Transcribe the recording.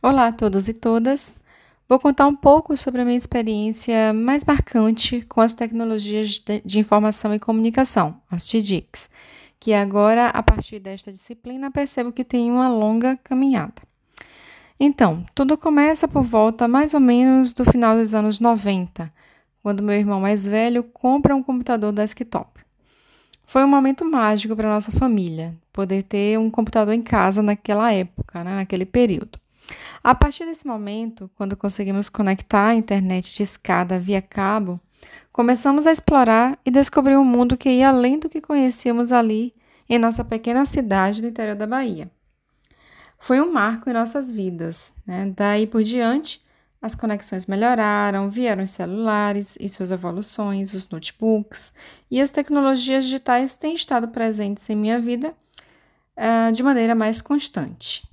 Olá a todos e todas. Vou contar um pouco sobre a minha experiência mais marcante com as tecnologias de informação e comunicação, as TDICs, que agora, a partir desta disciplina, percebo que tem uma longa caminhada. Então, tudo começa por volta mais ou menos do final dos anos 90, quando meu irmão mais velho compra um computador desktop. Foi um momento mágico para nossa família, poder ter um computador em casa naquela época, né, naquele período. A partir desse momento, quando conseguimos conectar a internet de escada via cabo, começamos a explorar e descobrir um mundo que ia além do que conhecíamos ali em nossa pequena cidade do interior da Bahia. Foi um marco em nossas vidas. Né? Daí por diante, as conexões melhoraram, vieram os celulares e suas evoluções, os notebooks, e as tecnologias digitais têm estado presentes em minha vida uh, de maneira mais constante.